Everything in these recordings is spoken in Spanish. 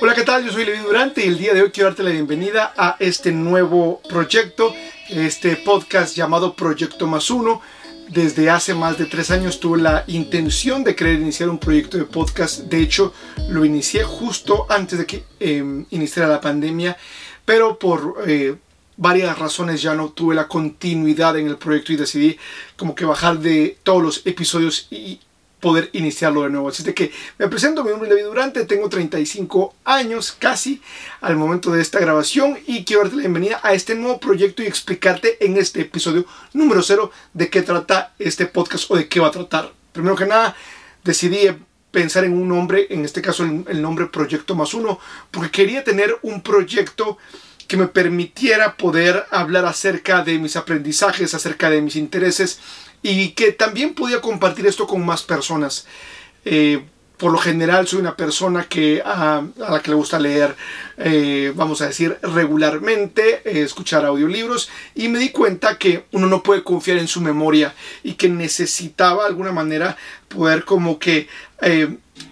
Hola, ¿qué tal? Yo soy Levi Durante y el día de hoy quiero darte la bienvenida a este nuevo proyecto, este podcast llamado Proyecto Más Uno. Desde hace más de tres años tuve la intención de querer iniciar un proyecto de podcast. De hecho, lo inicié justo antes de que em, iniciara la pandemia, pero por eh, varias razones ya no tuve la continuidad en el proyecto y decidí como que bajar de todos los episodios y poder iniciarlo de nuevo. Así que me presento, mi nombre es David Durante, tengo 35 años casi al momento de esta grabación y quiero darte la bienvenida a este nuevo proyecto y explicarte en este episodio número 0 de qué trata este podcast o de qué va a tratar. Primero que nada, decidí pensar en un nombre, en este caso el, nombre Proyecto Más Uno, porque quería tener un proyecto que me permitiera poder hablar acerca de mis aprendizajes, acerca de mis intereses y que también podía compartir esto con más personas. Eh, por lo general soy una persona que a, la que le gusta leer, eh, vamos a decir, regularmente, eh, escuchar audiolibros y me di cuenta que uno no puede confiar en su memoria y que necesitaba de alguna manera poder como que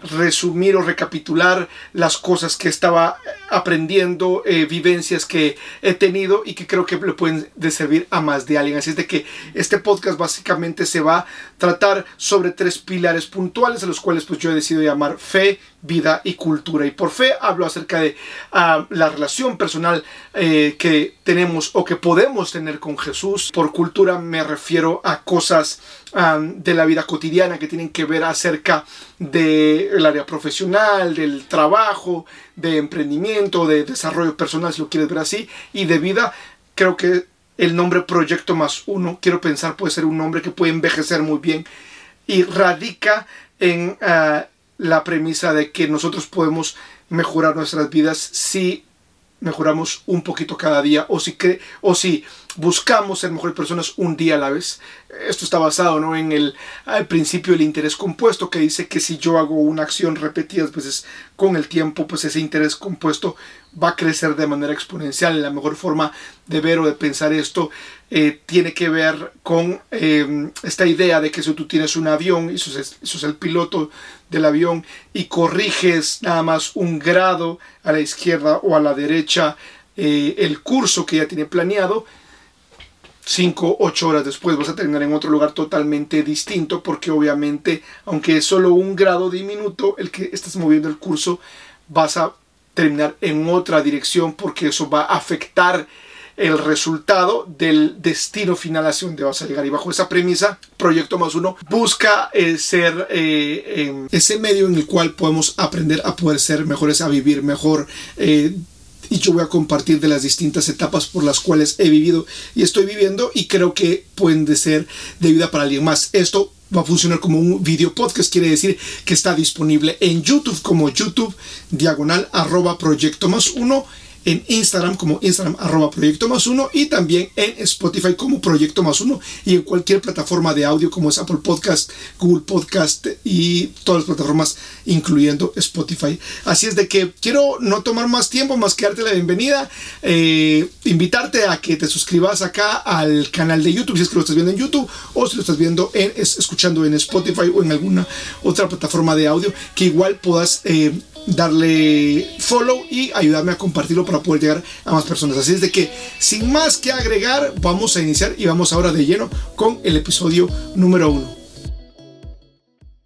resumir o recapitular las cosas que estaba aprendiendo, eh, vivencias que he tenido y que creo que le pueden servir a más de alguien. Así es de que este podcast básicamente se va a tratar sobre tres pilares puntuales, a los cuales pues yo he decidido llamar fe, vida y cultura. Y por fe hablo acerca de ah, la relación personal eh, que tenemos o que podemos tener con Jesús. Por cultura me refiero a cosas ah, de la vida cotidiana que tienen que ver acerca del área profesional, del trabajo, de emprendimiento, de desarrollo personal, si lo quieres ver así, y de vida. Creo que el nombre Proyecto Más Uno, quiero pensar, puede ser un nombre que puede envejecer muy bien y radica en... Ah, la premisa de que nosotros podemos mejorar nuestras vidas si mejoramos un poquito cada día o si, o si buscamos ser mejores personas un día a la vez. Esto está basado ¿no? en el principio del interés compuesto que dice que si yo hago una acción repetidas veces con el tiempo, pues ese interés compuesto va a crecer de manera exponencial. La mejor forma de ver o de pensar esto eh, tiene que ver con em, esta idea de que si tú tienes un avión y sos, el piloto del avión y corriges nada más un grado a la izquierda o a la derecha eh, el curso que ya tiene planeado, 5, 8 horas después vas a terminar en otro lugar totalmente distinto porque obviamente, aunque es solo un grado diminuto el que estás moviendo el curso, vas a terminar en otra dirección porque eso va a afectar el resultado del destino final hacia donde vas a llegar. Y bajo esa premisa, Proyecto Más Uno busca eh, ser eh, ese medio en el cual podemos aprender a poder ser mejores, a vivir mejor. Y yo voy a compartir de las distintas etapas por las cuales he vivido y estoy viviendo y creo que pueden ser de vida para alguien más. Esto va a funcionar como un video podcast, quiere decir que está disponible en YouTube como YouTube diagonal arroba proyecto más uno en Instagram como Instagram arroba proyecto más uno y también en Spotify como proyecto más uno y en cualquier plataforma de audio como es Apple Podcast, Google Podcast y todas las plataformas incluyendo Spotify. Así es de que quiero no tomar más tiempo más que darte la bienvenida, eh, invitarte a que te suscribas acá al canal de YouTube si es que lo estás viendo en YouTube o si lo estás viendo en, escuchando en Spotify o en alguna otra plataforma de audio que igual puedas eh, darle follow y ayudarme a compartirlo para poder llegar a más personas. Así es de que, sin más que agregar, vamos a iniciar y vamos ahora de lleno con el episodio número uno.